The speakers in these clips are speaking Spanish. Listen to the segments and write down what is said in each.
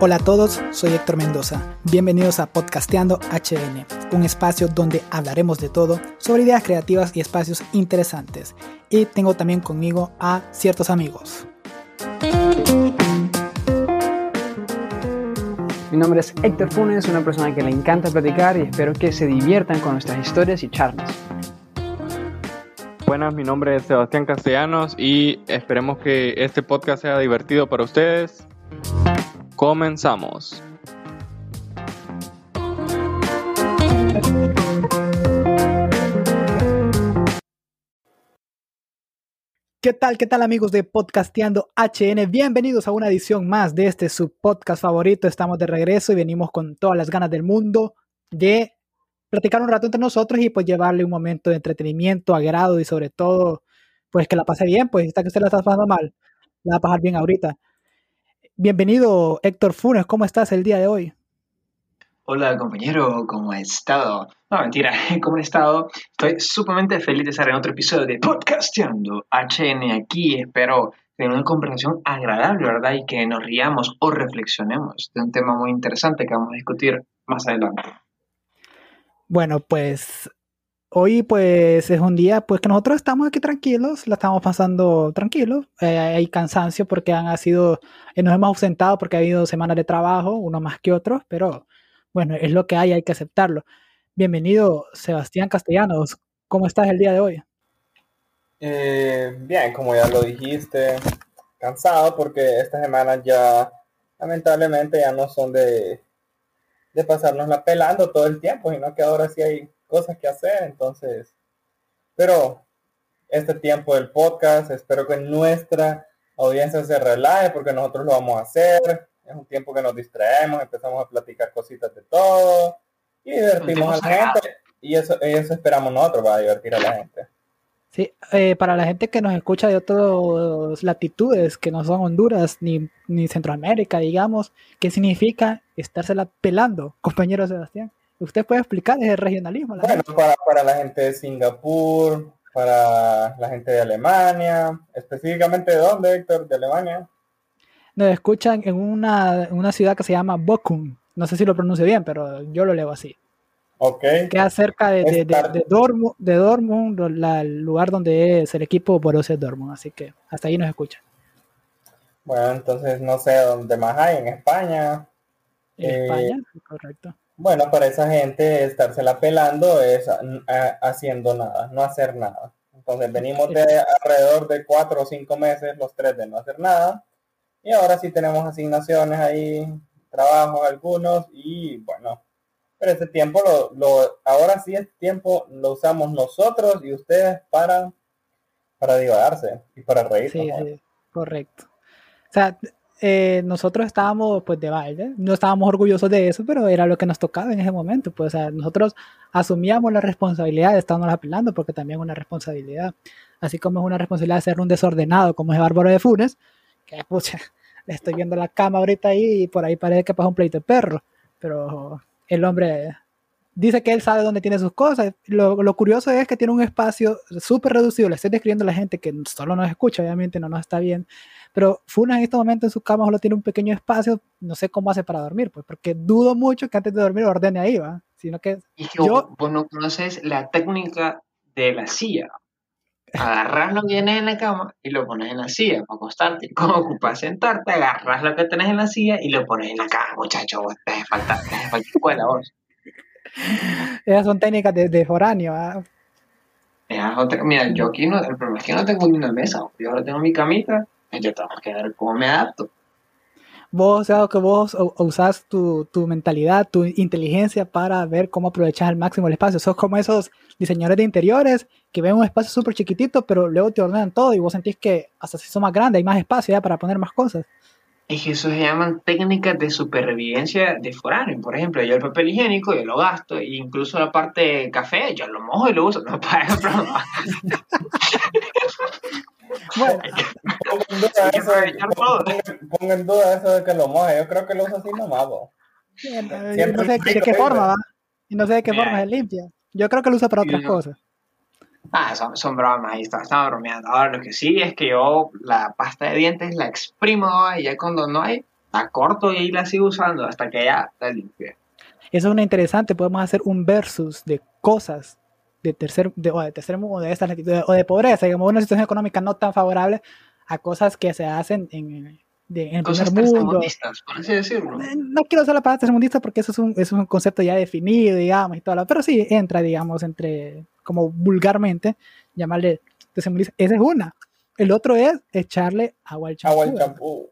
Hola a todos, soy Héctor Mendoza. Bienvenidos a Podcasteando HN, un espacio donde hablaremos de todo sobre ideas creativas y espacios interesantes. Y tengo también conmigo a ciertos amigos. Mi nombre es Héctor Funes, una persona que le encanta platicar y espero que se diviertan con nuestras historias y charlas. Buenas, mi nombre es Sebastián Castellanos y esperemos que este podcast sea divertido para ustedes. Comenzamos. ¿Qué tal, qué tal amigos de Podcasteando HN? Bienvenidos a una edición más de este su podcast favorito. Estamos de regreso y venimos con todas las ganas del mundo de platicar un rato entre nosotros y pues llevarle un momento de entretenimiento, agrado y sobre todo pues que la pase bien, pues está que usted la está pasando mal, la va a pasar bien ahorita. Bienvenido, Héctor Funes, ¿cómo estás el día de hoy? Hola compañero, ¿cómo has estado? No, mentira, ¿cómo he estado? Estoy sumamente feliz de estar en otro episodio de Podcasteando HN aquí. Espero tener una conversación agradable, ¿verdad? Y que nos riamos o reflexionemos de un tema muy interesante que vamos a discutir más adelante. Bueno, pues hoy pues es un día pues que nosotros estamos aquí tranquilos, la estamos pasando tranquilos. Eh, hay cansancio porque han sido, eh, nos hemos ausentado porque ha habido semanas de trabajo, uno más que otros, pero bueno, es lo que hay, hay que aceptarlo. Bienvenido, Sebastián Castellanos. ¿Cómo estás el día de hoy? Eh, bien, como ya lo dijiste, cansado porque estas semanas ya lamentablemente ya no son de, de pasarnos pelando todo el tiempo, sino que ahora sí hay cosas que hacer, entonces, pero este tiempo del podcast, espero que nuestra audiencia se relaje porque nosotros lo vamos a hacer, es un tiempo que nos distraemos, empezamos a platicar cositas de todo y divertimos a la gente y eso, eso esperamos nosotros, va a divertir a la gente. Sí, eh, para la gente que nos escucha de otras latitudes, que no son Honduras ni, ni Centroamérica, digamos, ¿qué significa estársela pelando, compañero Sebastián? ¿Usted puede explicar ese regionalismo? bueno, para, para, la gente de Singapur, para la gente de Alemania, específicamente de dónde, Héctor, de Alemania. Nos escuchan en una, una ciudad que se llama Bochum. No sé si lo pronuncio bien, pero yo lo leo así. Ok. Queda cerca de, de, de, Dortmund, de Dortmund el lugar donde es el equipo Borussia Dortmund. Así que hasta ahí nos escuchan. Bueno, entonces no sé dónde más hay, en España. En España, eh, correcto. Bueno, para esa gente estársela pelando es haciendo nada, no hacer nada. Entonces venimos de alrededor de cuatro o cinco meses, los tres de no hacer nada. Y ahora sí tenemos asignaciones ahí, trabajos algunos y bueno, pero ese tiempo lo, lo ahora sí este tiempo lo usamos nosotros y ustedes para para divagarse y para reírse. Sí, sí, correcto. O sea, eh, nosotros estábamos pues de baile, no estábamos orgullosos de eso, pero era lo que nos tocaba en ese momento, pues o sea, nosotros asumíamos la responsabilidad de estarnos apelando porque también es una responsabilidad, así como es una responsabilidad de ser un desordenado como es Bárbaro de Funes, que pucha, le estoy viendo la cama ahorita ahí y por ahí parece que pasa un pleito de perro, pero el hombre dice que él sabe dónde tiene sus cosas. Lo, lo curioso es que tiene un espacio súper reducido. Le estoy describiendo a la gente que solo nos escucha, obviamente no nos está bien. Pero Funa en este momento en su cama solo tiene un pequeño espacio. No sé cómo hace para dormir, pues, porque dudo mucho que antes de dormir ordene ahí, ¿va? Sino que. Y que yo, vos no conoces la técnica de la silla. Agarras lo que tienes en la cama y lo pones en la silla para acostarte. Como ocupas sentarte, agarras lo que tenés en la silla y lo pones en la cama, muchacho. Vos te hace falta, te hace falta escuela, vos. Esas son técnicas de, de foráneo. ¿ah? Mira, yo aquí no, el problema es que no tengo ni una mesa. Yo ahora tengo mi camita y yo tengo que ver cómo me adapto. Vos, o sea, que vos usás tu, tu, mentalidad, tu inteligencia para ver cómo aprovechar al máximo el espacio. Sos como esos diseñadores de interiores que ven un espacio súper chiquitito, pero luego te ordenan todo y vos sentís que hasta si son más grandes hay más espacio ya para poner más cosas. Es que eso se llaman técnicas de supervivencia de foráneo. Por ejemplo, yo el papel higiénico, yo lo gasto, e incluso la parte de café, yo lo mojo y lo uso. No, para Bueno, pongo en duda eso, de que lo moje. Yo creo que lo uso así nomás, no sé de qué forma, ¿va? Y no sé de qué forma se limpia. Yo creo que lo usa para otras cosas. Ah, son, son bromas, ahí está, bromeando. Ahora, lo que sí es que yo la pasta de dientes la exprimo y ya cuando no hay, la corto y ahí la sigo usando hasta que ya la limpié. Eso es una interesante. Podemos hacer un versus de cosas de tercer, de, o de tercer mundo, de estas latitudes, o de pobreza, digamos, una situación económica no tan favorable a cosas que se hacen en, de, en el Cosas primer mundo. tercermundistas, por así decirlo. Eh, No quiero usar la palabra tercermundista porque eso es un, es un concepto ya definido, digamos, y todo, lo- pero sí entra, digamos, entre, como vulgarmente, llamarle tercermundista. Esa es una. El otro es echarle agua al champú. Agua al champú.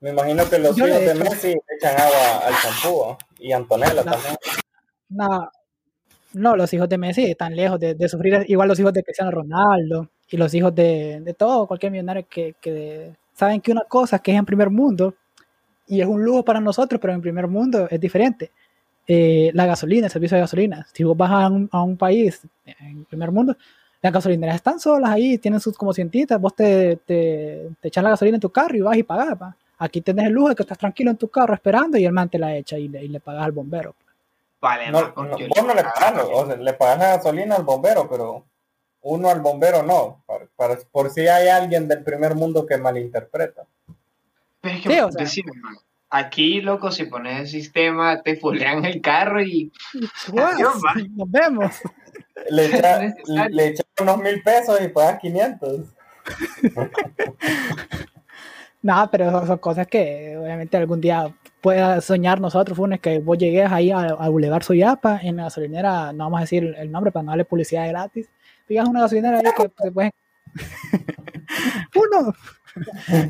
Me imagino que los Yo hijos de Messi echan agua al champú ¿no? y Antonella No. también. No, no, los hijos de Messi están lejos de, sufrir, igual los hijos de Cristiano Ronaldo y los hijos de, todo, cualquier millonario que, saben que una cosa que es en primer mundo y es un lujo para nosotros, pero en primer mundo es diferente. Eh, la gasolina, el servicio de gasolina. Si vos vas a un, a un país en primer mundo, las gasolineras están solas ahí, tienen sus como cientitas, vos te, te, te echas la gasolina en tu carro y vas y pagas. pa. Aquí tenés el lujo de que estás tranquilo en tu carro esperando y el man te la echa y le, y le pagas al bombero. Vale, No, Marco, no, yo vos no le pagas, o sea, le pagas la gasolina al bombero, pero uno al bombero no. Para, para- por si hay alguien del primer mundo que malinterpreta. Pero es que, Sí, o sea- decime, man, aquí, loco, si pones el sistema, te fulean el carro y nos vemos. Le echa, Necesario. le echa unos mil pesos y pagas 500. No, pero son, son cosas que obviamente algún día pueda soñar nosotros, Funes, que vos llegues ahí a, a Boulevard Soyapa, en la gasolinera, no vamos a decir el nombre para no darle publicidad gratis, digas una gasolinera ahí que te pueden... Uno,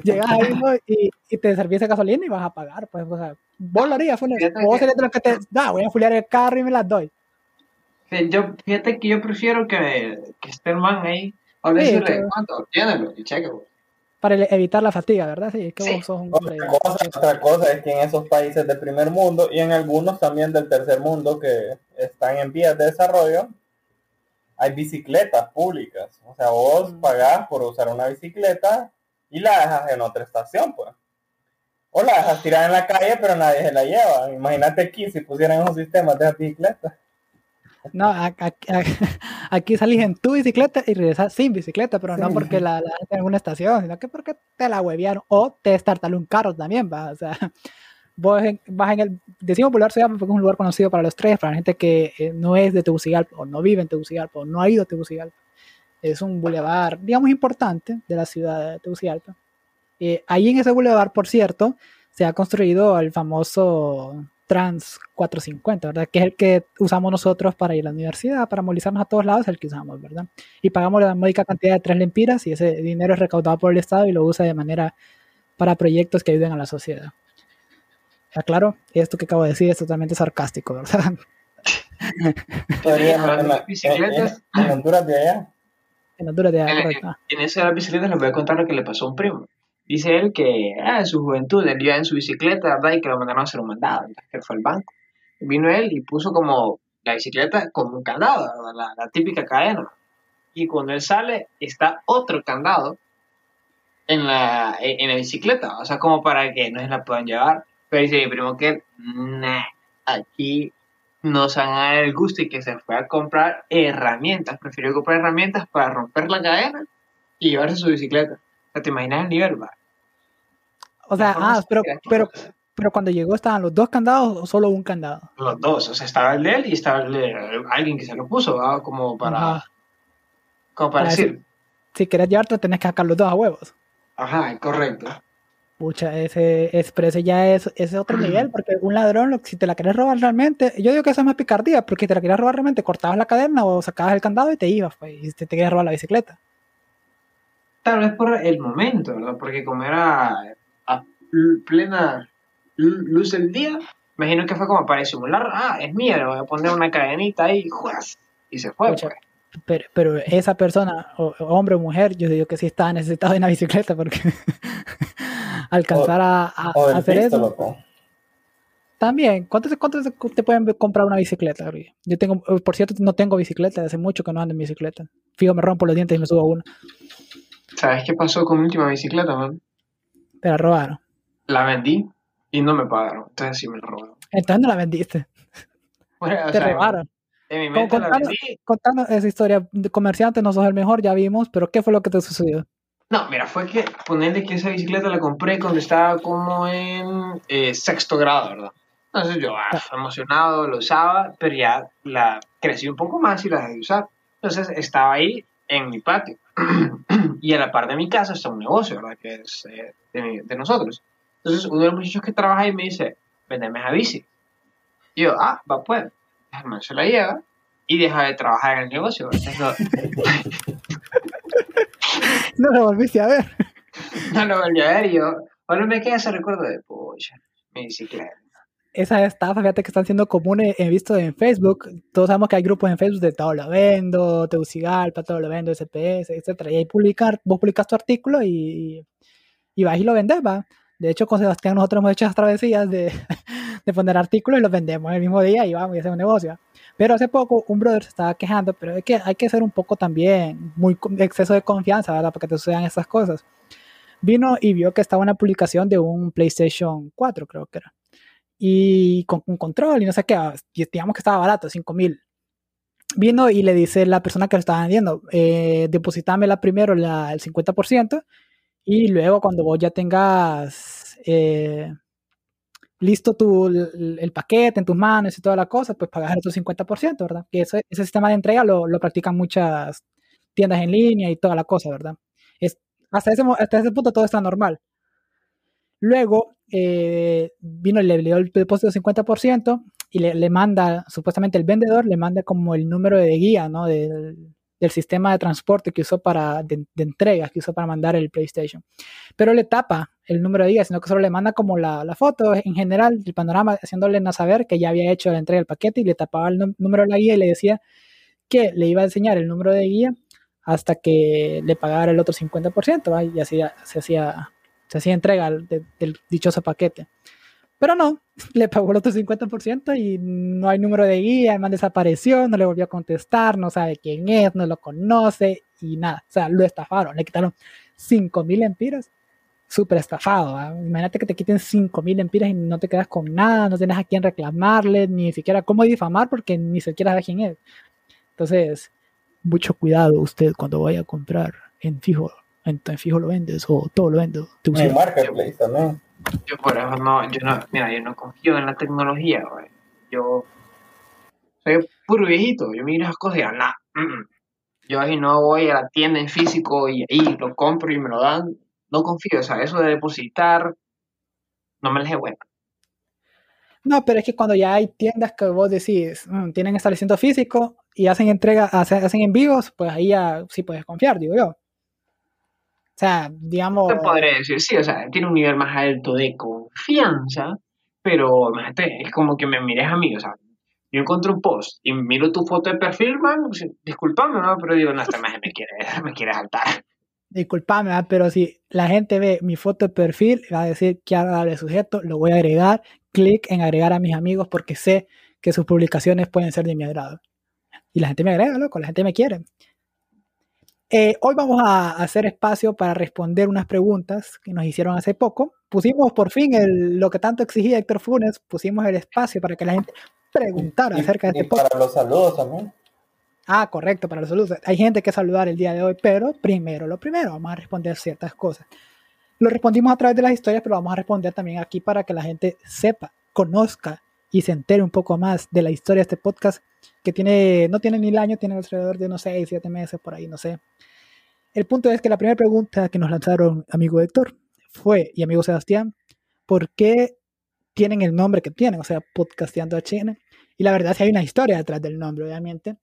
llegas ahí ¿no? y, y te servís esa gasolina y vas a pagar, pues, o sea, vos lo harías, Funes, Fíjate vos que- serías de los que te, da, voy a fulear el carro y me las doy. Yo, fíjate que yo prefiero que, que esté el man ahí. O Sí, que- ¿cuánto? Llénalo y cheque. Para evitar la fatiga, ¿verdad? Sí, es que Sí. vos sos un hombre... Otra cosa, otra cosa es que en esos países del primer mundo y en algunos también del tercer mundo que están en vías de desarrollo, hay bicicletas públicas. O sea, vos Mm. pagás por usar una bicicleta y la dejas en otra estación, pues. O la dejas tirada en la calle, pero nadie se la lleva. Imagínate aquí si pusieran esos sistemas de bicicletas. No, a- a- a- aquí salís en tu bicicleta y regresas sin bicicleta, pero no Sí. porque la, la gente en una estación, sino que porque te la huevearon o te estartaló un carro también, va. O sea, vos en- vas en el, decimos Boulevard Ciudad porque es un lugar conocido para los tres, para la gente que eh, no es de Tegucigalpa o no vive en Tegucigalpa o no ha ido a Tegucigalpa. Es un bulevar, digamos, importante de la ciudad de Tegucigalpa. Eh, ahí en ese bulevar, por cierto, se ha construido el famoso Trans 450, ¿verdad? Que es el que usamos nosotros para ir a la universidad, para movilizarnos a todos lados, es el que usamos, ¿verdad? Y pagamos la módica cantidad de tres lempiras y ese dinero es recaudado por el Estado y lo usa de manera para proyectos que ayuden a la sociedad. Aclaro, esto que acabo de decir es totalmente sarcástico, ¿verdad? Todavía en- hablando en, de en- bicicletas. en Honduras de allá. En Honduras de En, correcto. Ah, en eso de las bicicletas les voy a contar lo que le pasó a un primo. Dice él que ah, en su juventud él iba en su bicicleta, ¿verdad? Y que lo mandaron a hacer un mandado. Que fue al banco. Vino él y puso como la bicicleta como un candado. La, la típica cadena. Y cuando él sale, está otro candado en la, en la bicicleta. O sea, como para que no se la puedan llevar. Pero dice mi primo que, nah, aquí no se van a dar el gusto y que se fue a comprar herramientas. Prefirió comprar herramientas para romper la cadena y llevarse su bicicleta. O sea, ¿te imaginas el nivel, va? O sea, ah, pero, pero, pero cuando llegó estaban los dos candados o solo un candado. Los dos, o sea, estaba el de él y estaba el de alguien que se lo puso. Como para, Ajá. como para Para decir, Si querés llevarte, tenés que sacar los dos a huevos. ajá, correcto. Pucha, ese, es, pero ese ya es, ese es otro nivel, porque un ladrón, si te la querés robar realmente, yo digo que eso es más picardía, porque si te la querías robar realmente, cortabas la cadena o sacabas el candado y te ibas, pues, y te, te querías robar la bicicleta. Tal vez por el momento, ¿verdad? Porque como era plena luz del día, imagino que fue como para disimular, ah, es mía, le voy a poner una cadenita ahí, ¡juas! y se fue, Pucha. pues. Pero, pero esa persona, o, hombre o mujer, yo digo que sí estaba necesitado de una bicicleta, porque alcanzar a, a- O a del hacer pisto, eso. loco. También, ¿cuánto, se- cuánto se- te pueden comprar una bicicleta? Yo tengo, eh, por cierto, no tengo bicicleta, hace mucho que no ando en bicicleta. Fijo, me rompo los dientes y me subo a una. ¿Sabes qué pasó con mi última bicicleta, man? Te la robaron. La vendí y no me pagaron, entonces sí me la robaron. Entonces no la vendiste, Bueno, te sea, robaron. En mi mente la vendí, Contanos esa historia. De comerciante no sos el mejor, ya vimos, pero ¿qué fue lo que te sucedió? No, mira, fue que ponerle que esa bicicleta la compré cuando estaba como en eh, sexto grado, ¿verdad? Entonces yo, ah, emocionado, lo usaba, pero ya la crecí un poco más y la dejé de usar. Entonces estaba ahí en mi patio. y a la par de mi casa está un negocio, ¿verdad? Que es eh, de nosotros. Entonces uno de los muchachos que trabaja ahí me dice, vendeme esa bici. Y yo, ah, va pues. El man se la lleva y deja de trabajar en el negocio. No, lo volviste a ver. no lo volví a ver y yo, ahora me queda ese recuerdo de, pucha, mi bicicleta. Esas estafas, fíjate que están siendo comunes, he visto en Facebook. Todos sabemos que hay grupos en Facebook de todo lo vendo, Tegucigalpa, todo lo vendo, SPS, etcétera. Y ahí publicar, vos publicas tu artículo y, y vas y lo vendes, va. De hecho, con Sebastián nosotros hemos hecho esas travesías de, de poner artículos y los vendemos el mismo día y vamos y hacemos negocio. Pero hace poco un brother se estaba quejando, pero es que hay que ser un poco también, muy exceso de confianza, ¿verdad? Para que te sucedan esas cosas. Vino y vio que estaba una publicación de un PlayStation 4, creo que era. Y con un control y no sé qué, ah, digamos que estaba barato, 5 mil. Vino y le dice la persona que lo estaba vendiendo, eh, depositámela primero la, el 50% y luego cuando vos ya tengas eh, listo tu, el, el paquete en tus manos y toda la cosa, pues pagas el otro 50%, ¿verdad? Que ese, ese sistema de entrega lo, lo practican muchas tiendas en línea y toda la cosa, ¿verdad? Es, hasta, ese, hasta ese punto todo está normal. Luego eh, vino le dio el depósito del 50% y le, le manda, supuestamente el vendedor le manda como el número de guía, ¿no? Del, del sistema de transporte que usó para, de, de entregas que usó para mandar el PlayStation. Pero le tapa el número de guía, sino que solo le manda como la, foto en general, el panorama, haciéndole no saber que ya había hecho la entrega del paquete y le tapaba el número de la guía y le decía que le iba a enseñar el número de guía hasta que le pagara el otro 50%, ¿va? y así se hacía, entrega de- del dichoso paquete. Pero no, le pagó el otro 50% y no hay número de guía, el man desapareció, no le volvió a contestar, no sabe quién es, no lo conoce y nada. O sea, lo estafaron, le quitaron 5 mil empiras. Súper estafado. ¿va? Imagínate que te quiten 5 mil empiras y no te quedas con nada, no tienes a quién reclamarle, ni siquiera cómo difamar porque ni siquiera sabes quién es. Entonces, mucho cuidado usted cuando vaya a comprar en fijo. En, en fijo lo vendes o todo lo vendo. En Marketplace también. Yo por eso no, yo no, mira, yo no confío en la tecnología, güey. Yo soy puro viejito, yo miro esas cosas y mm. yo ahí no voy a la tienda en físico y ahí lo compro y me lo dan, no confío, o sea, eso de depositar, no me les dé buena. No, pero es que cuando ya hay tiendas que vos decís, "Mm, tienen establecimiento físico y hacen entrega, hacen, hacen envíos, pues ahí ya sí puedes confiar, digo yo. O sea, digamos, Te podré decir, sí, o sea, tiene un nivel más alto de confianza, pero imagínate, es como que me mires a mí, o sea, yo encuentro un post y miro tu foto de perfil, man, disculpame, ¿no? Pero digo, no, esta maje me quiere, me quiere saltar. disculpame, ¿verdad? pero si la gente ve mi foto de perfil, va a decir que agradable sujeto, lo voy a agregar, clic en agregar a mis amigos porque sé que sus publicaciones pueden ser de mi agrado. Y la gente me agrega, loco, la gente me quiere. Eh, hoy vamos a hacer espacio para responder unas preguntas que nos hicieron hace poco. Pusimos por fin el- lo que tanto exigía Héctor Funes, pusimos el espacio para que la gente preguntara Y, acerca de y este podcast. para los saludos también. Ah, correcto, para los saludos. Hay gente que saludar el día de hoy, pero primero, lo primero, vamos a responder ciertas cosas. Lo respondimos a través de las historias, pero vamos a responder también aquí para que la gente sepa, conozca y se entere un poco más de la historia de este podcast que tiene, no tiene ni el año, tiene alrededor de unos 6, 7 meses por ahí, no sé. El punto es que la primera pregunta que nos lanzaron amigo Héctor fue, y amigo Sebastián, ¿por qué tienen el nombre que tienen? O sea, podcasteando HN. Y la verdad es que hay una historia detrás del nombre, obviamente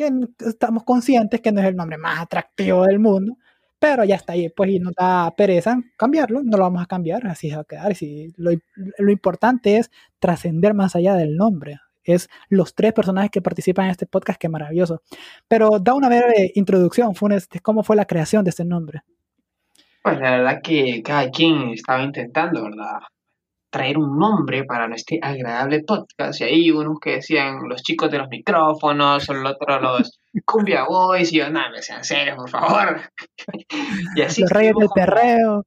que estamos conscientes que no es el nombre más atractivo del mundo, pero ya está ahí, pues y nos da pereza cambiarlo, no lo vamos a cambiar, así se va a quedar. Si lo, importante es trascender más allá del nombre, es los tres personajes que participan en este podcast, que maravilloso. Pero da una breve introducción, Funes, de cómo fue la creación de este nombre. Pues la verdad que cada quien estaba intentando, ¿verdad? Traer un nombre para este agradable podcast. Y ahí unos que decían los chicos de los micrófonos, el otro los cumbia boys, y yo, nada, me sean serios, por favor. y así los reyes del perreo.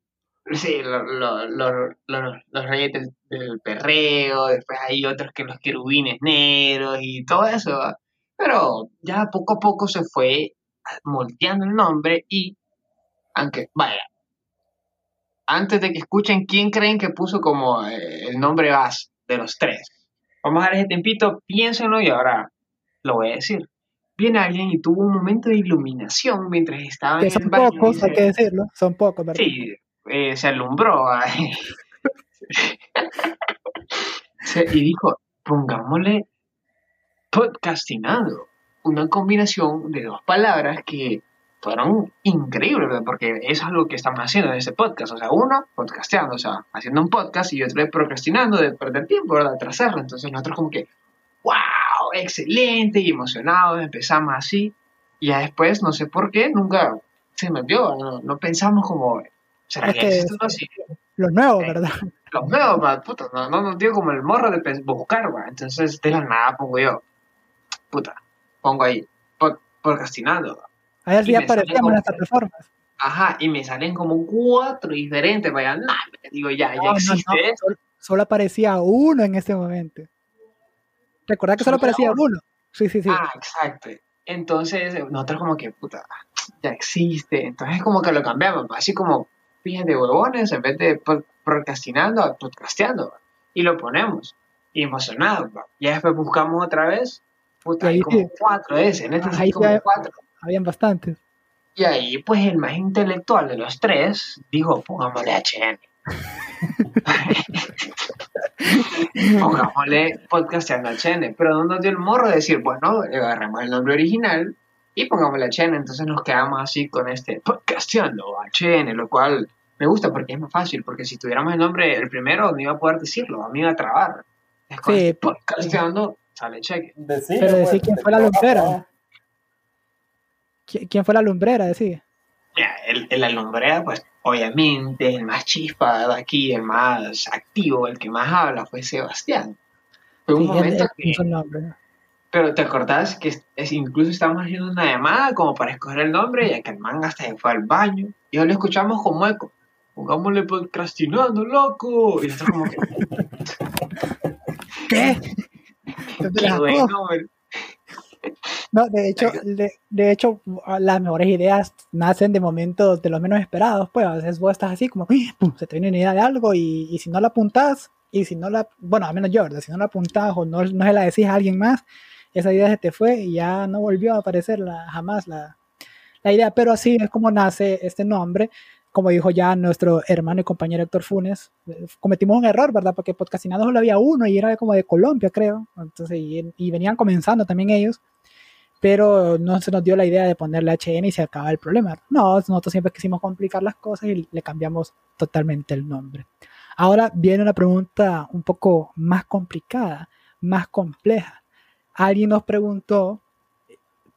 Sí, lo- lo- lo- lo- los reyes del, del perreo, después hay otros que los querubines negros y todo eso. Pero ya poco a poco se fue moldeando el nombre y Aunque, vaya. Antes de que escuchen, ¿quién creen que puso como eh, el nombre base de los tres? Vamos a dar ese tiempito, piénsenlo y ahora lo voy a decir. Viene alguien y tuvo un momento de iluminación mientras estaba Que en son el baño. pocos, dice- hay que decirlo, son pocos, ¿verdad? Sí, eh, se alumbró. y dijo, pongámosle podcastinado. Una combinación de dos palabras que fueron increíbles, ¿verdad? porque eso es lo que estamos haciendo en este podcast. O sea, uno, podcasteando, o sea, haciendo un podcast y otro procrastinando, de perder tiempo, ¿verdad? Atrasarlo. Entonces nosotros como que, wow, excelente y emocionados, empezamos así. Y ya después, no sé por qué, nunca se nos dio, no, no pensamos como, ¿será Es que que- existe algo así? Los nuevos, Sí. ¿verdad? Los veo, ma, puta, no, no nos dio como el morro de buscar, va. Entonces, de la nada pongo yo, puta, pongo ahí, pod- podcastinando, va. A ver si Y ya me aparecíamos en las plataformas. Ajá, y me salen como cuatro diferentes, vaya, nah, digo, ya, ya No, no, existe no, esto. Solo, solo aparecía uno en ese momento. Recordad que solo aparecía uno. Sí, sí, sí. Ah, exacto. Entonces, nosotros como que, puta, ya existe. Entonces, como que lo cambiamos, así como pillas de huevones, en vez de procrastinando, a podcasteando. Y lo ponemos. Y emocionados. Y después buscamos otra vez, puta, Y hay ahí como sí. cuatro de ese, en este Ah, ahí como cuatro. Habían bastantes. Y ahí, pues, el más intelectual de los tres dijo, pongámosle HN. pongámosle podcasteando HN. Pero no nos dio el morro de decir, bueno, agarramos el nombre original y pongámosle HN. Entonces nos quedamos así con este podcasteando HN, lo cual me gusta porque es más fácil. Porque si tuviéramos el nombre, el primero, no iba a poder decirlo, a mí iba a trabar. Es con Sí, este podcasteando, sale cheque. Pero pues, decí quién fue la lumbrera. ¿Qui- ¿Quién fue la lumbrera? Decía. Mira, el, el alumbrea, pues obviamente el más chispa de aquí, el más activo, el que más habla fue Sebastián. Fue un Sí, momento que, pero te acordás que es- es- incluso estábamos haciendo una llamada como para escoger el nombre, ya que el man hasta se fue al baño y lo escuchamos como eco. Pongámosle podcastinando, loco. Y nosotros como que, ¿Qué? ¿Dónde qué buen nombre. No, de hecho, de, de hecho, las mejores ideas nacen de momentos de los menos esperados, pues a veces vos estás así como. ¡pum! se te viene una idea de algo y, y si no la apuntás, y si no la, bueno, al menos yo, ¿verdad? si no la apuntás o no, no se la decís a alguien más, esa idea se te fue y ya no volvió a aparecer la, jamás la, la idea, pero así es como nace este nombre. Como dijo ya nuestro hermano y compañero Héctor Funes, eh, cometimos un error, ¿verdad? Porque podcastinado solo había uno y era como de Colombia, creo. Entonces, y, y venían comenzando también ellos pero no se nos dio la idea de ponerle HN y se acaba el problema. No, nosotros siempre quisimos complicar las cosas y le cambiamos totalmente el nombre. Ahora viene una pregunta un poco más complicada, más compleja. Alguien nos preguntó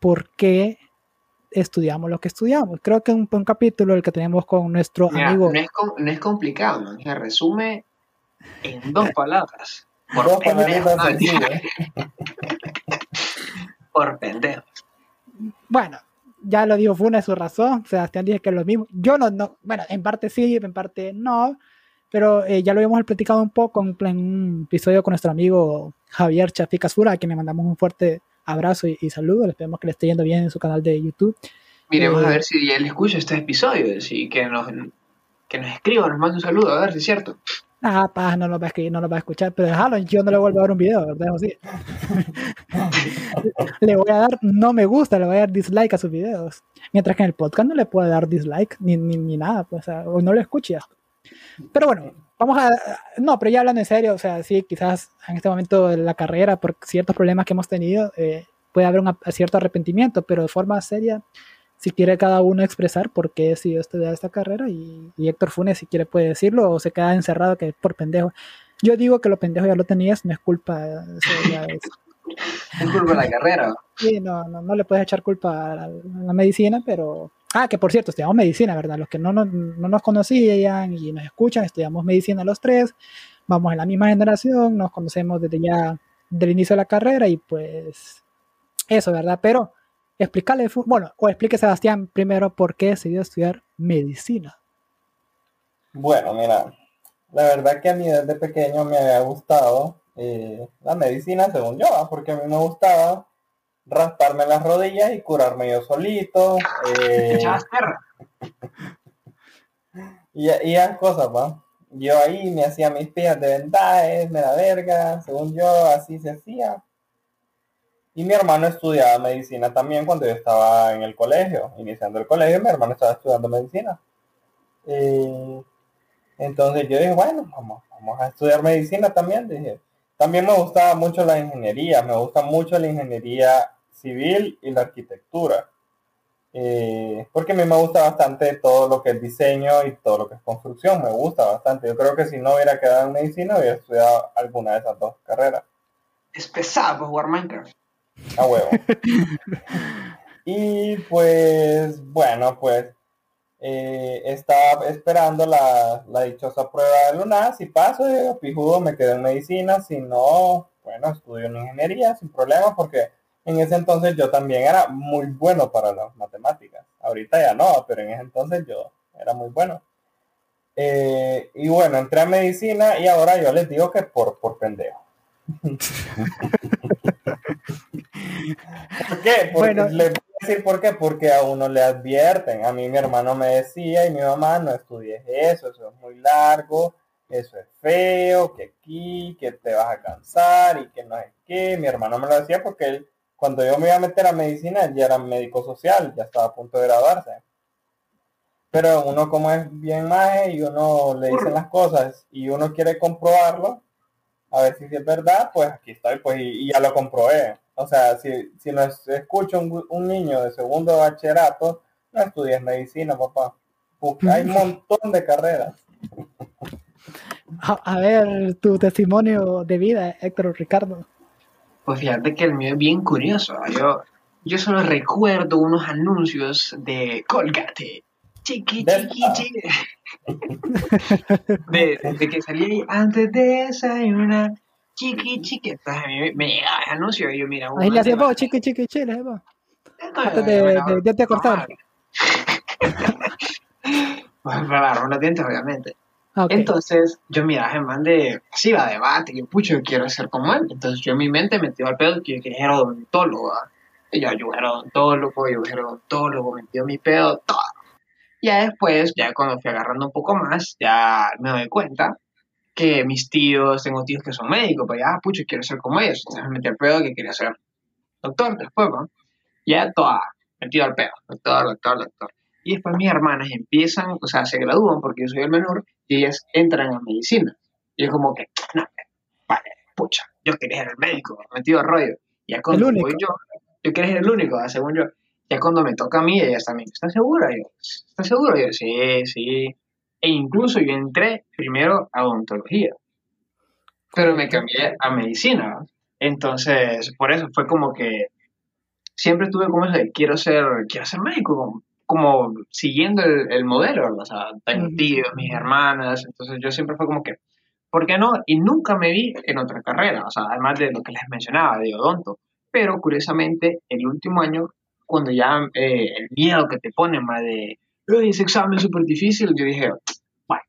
por qué estudiamos lo que estudiamos. Creo que un, un capítulo el que tenemos con nuestro Mira, amigo. no, es, com- no es complicado, man. Se resume en dos palabras. Por No, sencillas. Por pendejo. Bueno, ya lo dijo Funa, es su razón. Sebastián dice que es lo mismo. Yo no, no, bueno, en parte sí, en parte no. Pero eh, ya lo habíamos platicado un poco en, plan- un episodio con nuestro amigo Javier Chaficasura, a quien le mandamos un fuerte abrazo y, y saludo. Esperemos que le esté yendo bien en su canal de YouTube. Miremos Eh, a ver si él escucha este episodio y que nos, que nos escriba, nos mande un saludo, a ver si es cierto. Ah, no lo va a escribir, no lo va a escuchar, pero déjalo, yo no le vuelvo a dar un video, le voy a dar no me gusta, le voy a dar dislike a sus videos. Mientras que en el podcast no le puedo dar dislike ni, ni, ni nada, pues, o, no lo escucha. Pero bueno, vamos a. No, pero ya hablando en serio, o sea, sí, quizás en este momento de la carrera, por ciertos problemas que hemos tenido, eh, puede haber un cierto arrepentimiento, pero de forma seria, si quiere cada uno expresar por qué decidió estudiar esta carrera, y, y Héctor Funes, si quiere, puede decirlo, o se queda encerrado que por pendejo. Yo digo que lo pendejo ya lo tenías, no es culpa. Eso ya es, Es culpa de la carrera. Sí, no, no, no le puedes echar culpa a la, a la medicina, pero... Ah, que por cierto, estudiamos medicina, ¿verdad? Los que no, no, no nos conocían y nos escuchan, estudiamos medicina los tres, vamos en la misma generación, nos conocemos desde ya del inicio de la carrera y pues eso, ¿verdad? Pero explicarle, bueno, o explique Sebastián primero por qué decidió estudiar medicina. Bueno, mira, la verdad que a mí desde pequeño me había gustado eh, la medicina, según yo, porque a mí me gustaba rasparme las rodillas y curarme yo solito. Te eh, y, y esas cosas, ¿va? Yo ahí me hacía mis pijas de vendajes, me da verga, según yo, así se hacía. Y mi hermano estudiaba medicina también cuando yo estaba en el colegio, iniciando el colegio, mi hermano estaba estudiando medicina. Y entonces yo dije, bueno, vamos, vamos a estudiar medicina también. Dije, también me gustaba mucho la ingeniería, me gusta mucho la ingeniería civil y la arquitectura. Eh, porque a mí me gusta bastante todo lo que es diseño y todo lo que es construcción, me gusta bastante. Yo creo que si no hubiera quedado en medicina, hubiera estudiado alguna de esas dos carreras. Es pesado jugar Minecraft. A huevo. y pues, bueno, pues eh, estaba esperando la, la, dichosa prueba de Luna. Si paso, yo, pijudo, me quedo en medicina. Si no, bueno, estudio en ingeniería sin problema porque en ese entonces yo también era muy bueno para las matemáticas. Ahorita ya no, pero en ese entonces yo era muy bueno. Eh, y bueno, entré a medicina y ahora yo les digo que por, por pendejo. ¿Por qué? bueno. Les voy a decir por qué, porque a uno le advierten. A mí mi hermano me decía y mi mamá, no estudies eso, eso es muy largo, eso es feo, que aquí, que te vas a cansar y que no es que. Mi hermano me lo decía porque él cuando yo me iba a meter a medicina, él ya era médico social, ya estaba a punto de graduarse. Pero uno como es bien maje y uno le dicen las cosas y uno quiere comprobarlo, a ver si es verdad, pues aquí estoy, pues y, ya lo comprobé. O sea, si, si no escucho un, un niño de segundo bachillerato, no estudies medicina, papá. hay un montón de carreras. A, ver, tu testimonio de vida, Héctor Ricardo. Pues fíjate que el mío es bien curioso. Yo, yo solo recuerdo unos anuncios de Colgate. Chiqui, chiqui, chiqui. De, de, que salía ahí antes de desayunar. Chiqui, chiqui. Entonces a mí me llegaba el anuncio y yo, mira. Ahí le hacía chiqui, chiqui, chiqui, le Antes de, de, de, de cortar. Para los dientes, obviamente. Ah, Entonces, yo miraba a man de, sí, va debate, yo, pucho, yo quiero ser como él. Entonces, yo en mi mente metió al pedo que yo quería ser odontólogo. Y yo, yo era odontólogo, yo era odontólogo, metió mi pedo, todo. Ya después, ya cuando fui agarrando un poco más, ya me doy cuenta que mis tíos, tengo tíos que son médicos, pues ya, pucho, quiero ser como ellos. Entonces, me metí al pedo que quería ser doctor después, ¿no? Ya toda, metido al pedo, doctor, doctor, doctor. Y después mis hermanas empiezan, o sea, se gradúan porque yo soy el menor y ellas entran a medicina. Y es como que, no, vale, pucha, yo quería ser el médico, metido al rollo. Y ya cuando voy yo, yo quería ser el único, según yo. Ya cuando me toca a mí, ellas también, ¿estás segura? Yo, ¿estás seguro? Yo, sí, sí. E incluso yo entré primero a odontología, pero me cambié a medicina. Entonces, por eso fue como que siempre tuve como eso de quiero ser, quiero ser médico, como siguiendo el, modelo, o sea, tengo tíos, mis hermanas, entonces yo siempre fue como que, ¿por qué no? Y nunca me vi en otra carrera, o sea, además de lo que les mencionaba, de odonto, pero curiosamente el último año, cuando ya eh, el miedo que te ponen, más de, ese examen es súper difícil, yo dije, bueno,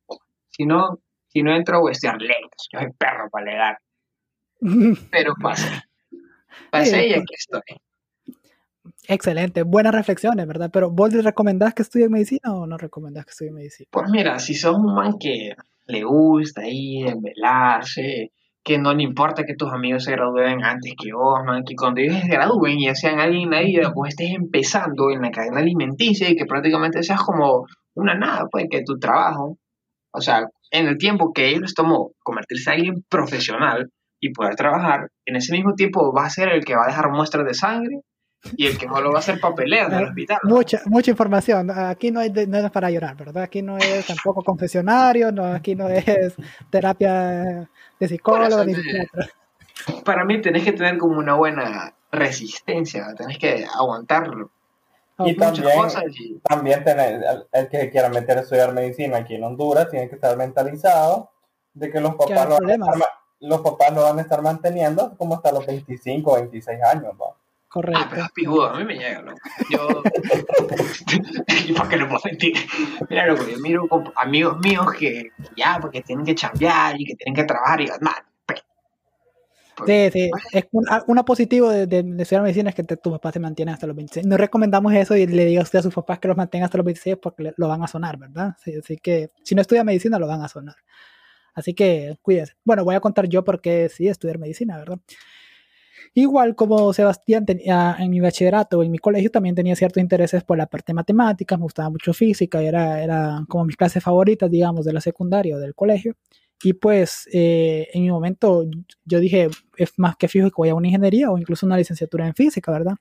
si no, si no entro voy a estudiar leyes, yo soy perro para legar, pero pasé, pasé y aquí estoy. Excelente, buenas reflexiones, ¿verdad? Pero ¿vos le recomendás que estudie medicina o no recomendás que estudie medicina? Pues mira, si sos un man que le gusta ir, envelarse, que no le importa que tus amigos se gradúen antes que vos, que cuando ellos se gradúen y sean alguien en la vida, estés empezando en la cadena alimenticia y que prácticamente seas como una nada, pues que tu trabajo, o sea, en el tiempo que ellos tomó convertirse en alguien profesional y poder trabajar, en ese mismo tiempo va a ser el que va a dejar muestras de sangre, y el que solo va a hacer papeleo en el hospital. Mucha, mucha información. Aquí no, hay no es para llorar, ¿verdad? Aquí no es tampoco confesionario, no, aquí no es terapia de psicólogo ni psiquiatra. Para mí tenés que tener como una buena resistencia, tenés que aguantarlo. Y también, también tener, el, que quiera meter a estudiar medicina aquí en Honduras tiene que estar mentalizado de que los papás, lo van, a estar, los papás lo van a estar manteniendo como hasta los 25 o 26 años. ¿no? Correcto. Ah, pero es pijudo, a mí me llega, loco. Yo. ¿Y por qué no puedo mentir? Mira, loco, yo miro con amigos míos que ya, porque tienen que chambear y que tienen que trabajar y man, Sí, sí. Es un, ah, una positivo de, de, de, estudiar medicina es que te, tus papás se mantienen hasta los 26. No recomendamos eso y le diga usted a sus papás que los mantengan hasta los 26 porque le, lo van a sonar, ¿verdad? Sí, así que si no estudia medicina, lo van a sonar. Así que cuídense. Bueno, voy a contar yo por qué sí estudiar medicina, ¿verdad? Igual como Sebastián tenía en mi bachillerato, en mi colegio también tenía ciertos intereses por la parte de matemáticas, me gustaba mucho física, era, era como mis clases favoritas, digamos, de la secundaria o del colegio. Y pues eh, en mi momento yo dije, es más que fijo que voy a una ingeniería o incluso una licenciatura en física, ¿verdad?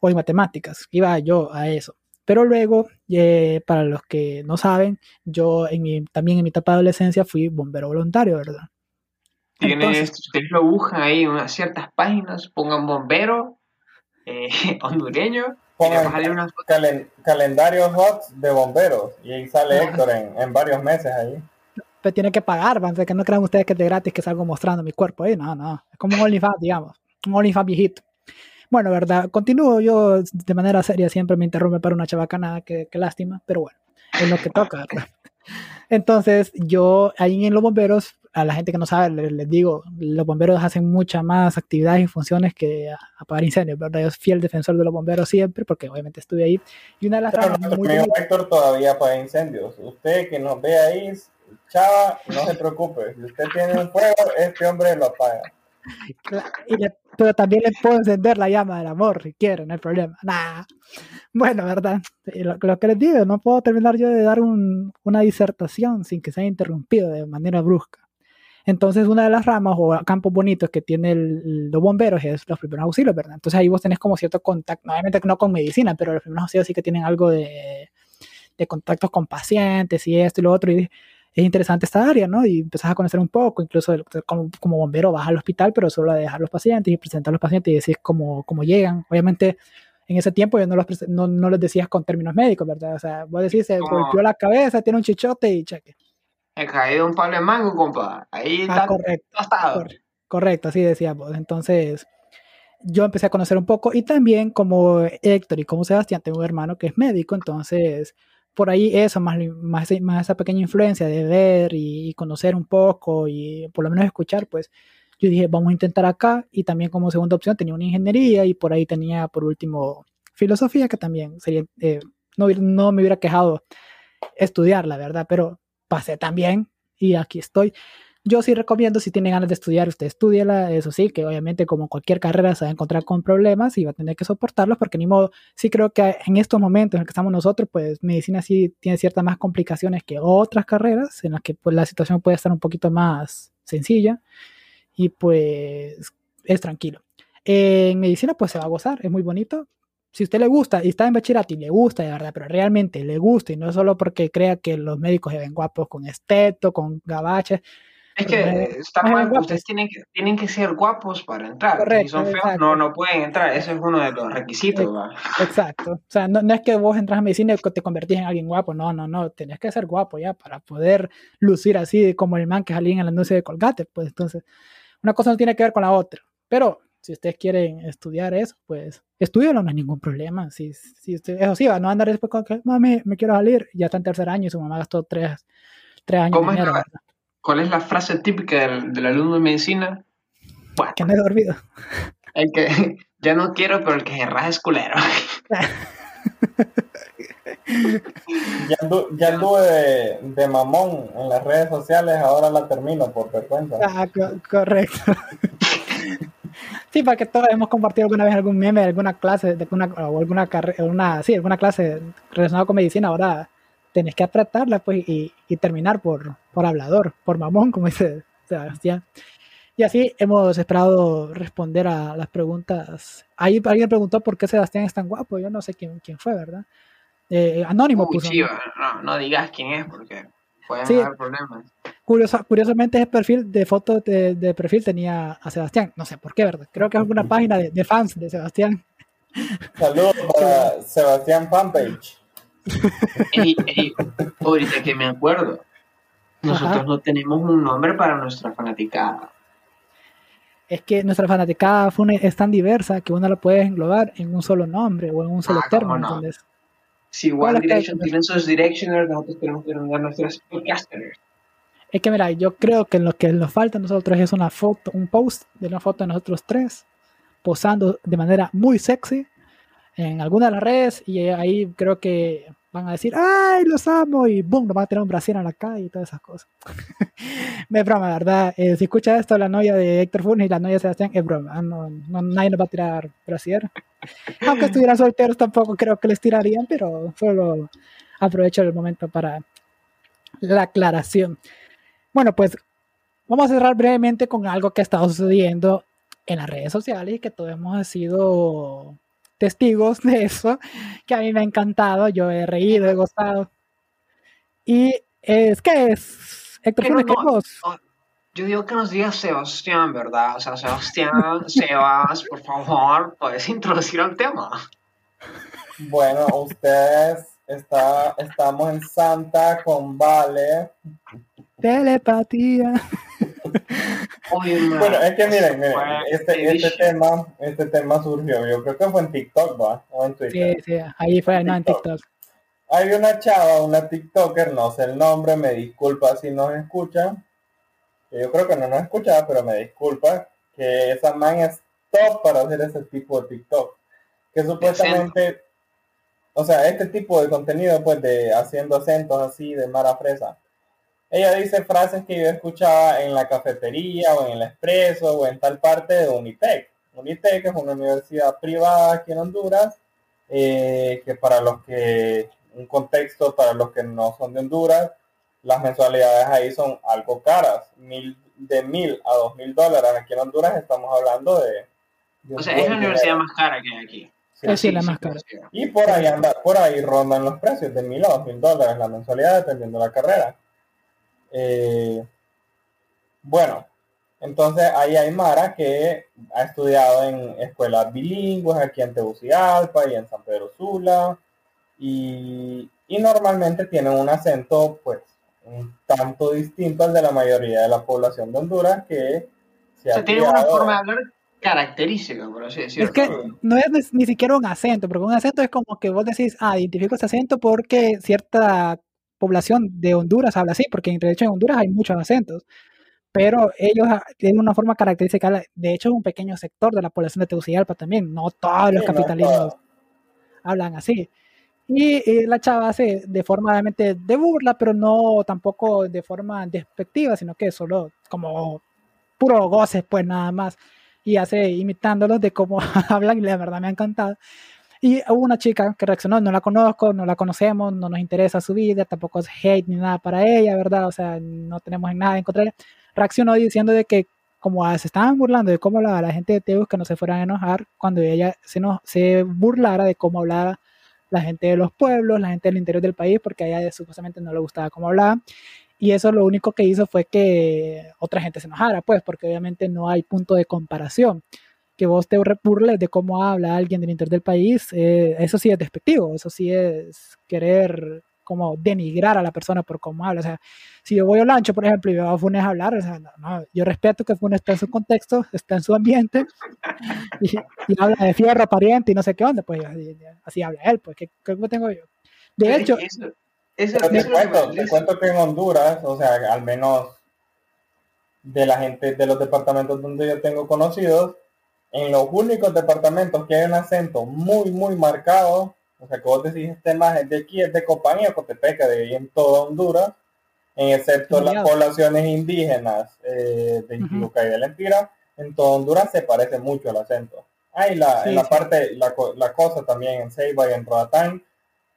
O en matemáticas, iba yo a eso. Pero luego, eh, para los que no saben, yo en mi, también en mi etapa de adolescencia fui bombero voluntario, ¿verdad? Tienes, ustedes lo buscan ahí en unas ciertas páginas, pongan bombero eh, hondureño. Pongan unas... calen, calendario hot de bomberos y ahí sale Héctor en, en varios meses ahí pero tiene que pagar, para que no crean ustedes que es de gratis que salgo mostrando mi cuerpo ahí, no, no, es como un OnlyFans, digamos, un OnlyFans viejito. Bueno, verdad, continúo yo de manera seria, siempre me interrumpe para una chabacana, que, que lástima, pero bueno, es lo que toca. Entonces, yo ahí en los bomberos, a la gente que no sabe, les, les, digo, los bomberos hacen muchas más actividades y funciones que apagar incendios, ¿verdad? Yo soy fiel defensor de los bomberos siempre, porque obviamente estuve ahí. Y una de las Pero nuestro amigo Héctor todavía apaga incendios. Usted que nos ve ahí, chava, no se preocupe. Si usted tiene un fuego, este hombre lo apaga. Y le, pero también le puedo encender la llama del amor si quiere, no hay problema. Nah. Bueno, ¿verdad? Lo, lo, que les digo, no puedo terminar yo de dar un, una disertación sin que sea interrumpido de manera brusca. Entonces, una de las ramas o campos bonitos que tiene el, los bomberos es los primeros auxilios, ¿verdad? Entonces ahí vos tenés como cierto contacto, obviamente no con medicina, pero los primeros auxilios sí que tienen algo de, de contactos con pacientes y esto y lo otro. Y es interesante esta área, ¿no? Y empezás a conocer un poco, incluso como, como bombero vas al hospital, pero solo a dejar los pacientes y presentar a los pacientes y decir cómo, cómo llegan. Obviamente, en ese tiempo yo no, los, no, no les decías con términos médicos, ¿verdad? O sea, vos decís, se golpeó la cabeza, tiene un chichote y cheque. He caído un palo de mango, compa. Ahí está ah, correcto, correcto, correcto, así decíamos. Entonces, yo empecé a conocer un poco y también como Héctor y como Sebastián, tengo un hermano que es médico, entonces por ahí eso, más, más, más esa pequeña influencia de ver y, conocer un poco y por lo menos escuchar, pues yo dije, vamos a intentar acá y también como segunda opción tenía una ingeniería y por ahí tenía por último filosofía, que también sería, eh, no, no me hubiera quejado estudiar, la verdad, pero pasé también y aquí estoy. Yo sí recomiendo, si tiene ganas de estudiar, usted estudiela, eso sí, que obviamente como cualquier carrera se va a encontrar con problemas y va a tener que soportarlos, porque ni modo, sí creo que en estos momentos en los que estamos nosotros, pues medicina sí tiene ciertas más complicaciones que otras carreras, en las que pues la situación puede estar un poquito más sencilla y pues es tranquilo. En medicina pues se va a gozar, es muy bonito, si usted le gusta y está en bachillerato y le gusta de verdad, pero realmente le gusta y no solo porque crea que los médicos se ven guapos con esteto, con gabaches, es que está mal, ustedes tienen que, tienen que ser guapos para entrar. Correcto, si son feos, no, no pueden entrar. Ese es uno de los requisitos. ¿va? Exacto. O sea, no, no, es que vos entras a medicina y te convertís en alguien guapo. No, no, no. Tenés que ser guapo ya para poder lucir así como el man que salía en el anuncio de Colgate. Pues entonces, una cosa no tiene que ver con la otra. Pero si ustedes quieren estudiar eso, pues estudienlo, no hay ningún problema. Si, si usted, eso sí, va, no andar después con que, mami, me quiero salir. Ya está en tercer año y su mamá gastó tres, tres años. ¿Cómo dinero, es ¿Cuál es la frase típica del, del alumno de medicina? Bueno, que no he dormido. El que ya no quiero, pero el que se raja es culero. ya, andu, ya anduve de, de, mamón en las redes sociales, ahora la termino por vergüenza. Ah, co correcto. sí, porque todos hemos compartido alguna vez algún meme, alguna clase, de una, o alguna carrera, una, sí, alguna clase relacionada con medicina, ahora tenés que apretarla pues y, y, terminar por, por hablador, por mamón, como dice Sebastián. Y así hemos esperado responder a las preguntas. Ahí alguien preguntó por qué Sebastián es tan guapo. Yo no sé quién, quién fue, ¿verdad? Eh, anónimo. Uy, sí, no, no, digas quién es porque pueden sí. haber problemas. Curioso, curiosamente ese perfil de foto de, de, perfil tenía a Sebastián. No sé por qué, ¿verdad? Creo que es alguna página de, de fans de Sebastián. Saludos para Sebastián Fanpage. Ey, ey, ahorita que me acuerdo, nosotros Ajá. no tenemos un nombre para nuestra fanaticada. Es que nuestra fanaticada es tan diversa que uno la puede englobar en un solo nombre o en un solo Ah, término. ¿cómo no? ¿entendés? Si One ¿Cuál es Direction tienen sus Directioners, nosotros tenemos que nombrar nuestras podcasters. Es que mira, yo creo que lo que nos falta a nosotros es una foto, un post de una foto de nosotros tres, posando de manera muy sexy en alguna de las redes y ahí creo que van a decir, ¡ay, los amo! Y boom, nos van a tener un brasier en la calle y todas esas cosas. es broma, ¿verdad? Eh, si escucha esto la novia de Héctor Funes y la novia de Sebastián, es broma. Ah, no, nadie nos va a tirar brasier. Aunque estuvieran solteros tampoco creo que les tirarían, pero solo aprovecho el momento para la aclaración. Bueno, pues vamos a cerrar brevemente con algo que ha estado sucediendo en las redes sociales y que todos hemos sido testigos de eso, que a mí me ha encantado, yo he reído, he gozado. Y es que es, Héctor Funes, Yo digo que nos diga Sebastián, ¿verdad? O sea, Sebastián, Sebas, por favor, puedes introducir al tema. Bueno, ustedes está, estamos en Santa con Vale. Telepatía. bueno, es que miren, miren, este, este, tema, este tema surgió, yo creo que fue en TikTok, ¿va? O en Twitter. Sí, sí, ahí fue, no, en TikTok. Hay una chava, una TikToker, no sé el nombre, me disculpa si nos escucha. Yo creo que no nos escucha, pero me disculpa, que esa man es top para hacer ese tipo de TikTok. Que supuestamente, o sea, este tipo de contenido, pues de haciendo acentos así de mara fresa ella dice frases que yo escuchaba en la cafetería o en el expreso o en tal parte de Unitec. Unitec es una universidad privada aquí en Honduras, eh, que para los que, un contexto para los que no son de Honduras, las mensualidades ahí son algo caras, mil, de mil a dos mil dólares. Aquí en Honduras estamos hablando de... o sea, es la universidad más cara que hay aquí. Sí, la más cara. Y por ahí anda, por ahí rondan los precios de mil a dos mil dólares la mensualidad dependiendo de la carrera. Eh, bueno, entonces ahí hay Mara que ha estudiado en escuelas bilingües aquí en Tegucigalpa y en San Pedro Sula y, normalmente tienen un acento pues un tanto distinto al de la mayoría de la población de Honduras que se ha tiene una forma de hablar característica, por así decirlo. Es que no es ni siquiera un acento, porque un acento es como que vos decís, ah, identifico ese acento porque cierta población de Honduras habla así, porque de hecho en Honduras hay muchos acentos, pero ellos ah, tienen una forma característica, de hecho es un pequeño sector de la población de Tegucigalpa también, no todos los capitalinos hablan así. Y, la chava hace de forma obviamente de burla, pero no tampoco de forma despectiva, sino que solo como puro goces, pues nada más. Y hace imitándolos de cómo hablan y la verdad me ha encantado. Y hubo una chica que reaccionó, no la conozco, no la conocemos, no nos interesa su vida, tampoco es hate ni nada para ella, ¿verdad? O sea, no tenemos nada en contra Reaccionó diciendo de que como se estaban burlando de cómo hablaba la gente de Teus, que no se fueran a enojar cuando ella se, no, se burlara de cómo hablaba la gente de los pueblos, la gente del interior del país, porque a ella supuestamente no le gustaba cómo hablaba. Y eso lo único que hizo fue que otra gente se enojara, pues, porque obviamente no hay punto de comparación que vos te burles de cómo habla alguien del interior del país, eh, eso sí es despectivo, eso sí es querer como denigrar a la persona por cómo habla. O sea, si yo voy a Lancho, por ejemplo, y veo a Funes hablar, o sea, no, yo respeto que Funes está en su contexto, está en su ambiente, y, habla de fierro, pariente y no sé qué onda, pues así, habla él, pues, ¿qué, qué tengo yo? De hecho... Eso, te, cuento, te cuento que en Honduras, o sea, al menos de la gente de los departamentos donde yo tengo conocidos, en los únicos departamentos que hay un acento muy, muy marcado, o sea, que vos decís este más es de aquí, es de Compañía, Cotepeca, de ahí en toda Honduras, en excepto las poblaciones indígenas eh, de Intibucá y de Lempira, en toda Honduras se parece mucho el acento. Ah, la, en la parte, la, la, cosa también en Ceiba y en Roatán,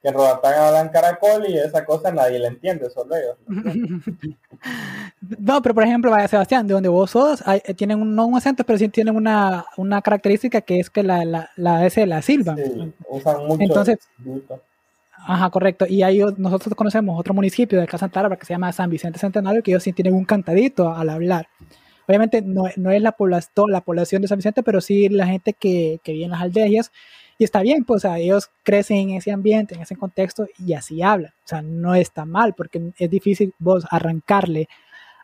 que en Rodatán hablan caracol y esa cosa nadie le entiende, solo ellos. no, pero por ejemplo, vaya Sebastián, de donde vos sos, hay, eh, tienen un, no un acento, pero sí tienen una, una característica que es que la, la, la S la silba. Sí, usan mucho. Entonces, ajá, correcto. Y ahí nosotros conocemos otro municipio de Santa que se llama San Vicente Centenario, que ellos sí tienen un cantadito al hablar. Obviamente no, no es la, población, la población de San Vicente, pero sí la gente que, que vive en las aldeas y está bien, pues ellos crecen en ese ambiente, en ese contexto y así hablan. O sea, no está mal porque es difícil vos arrancarle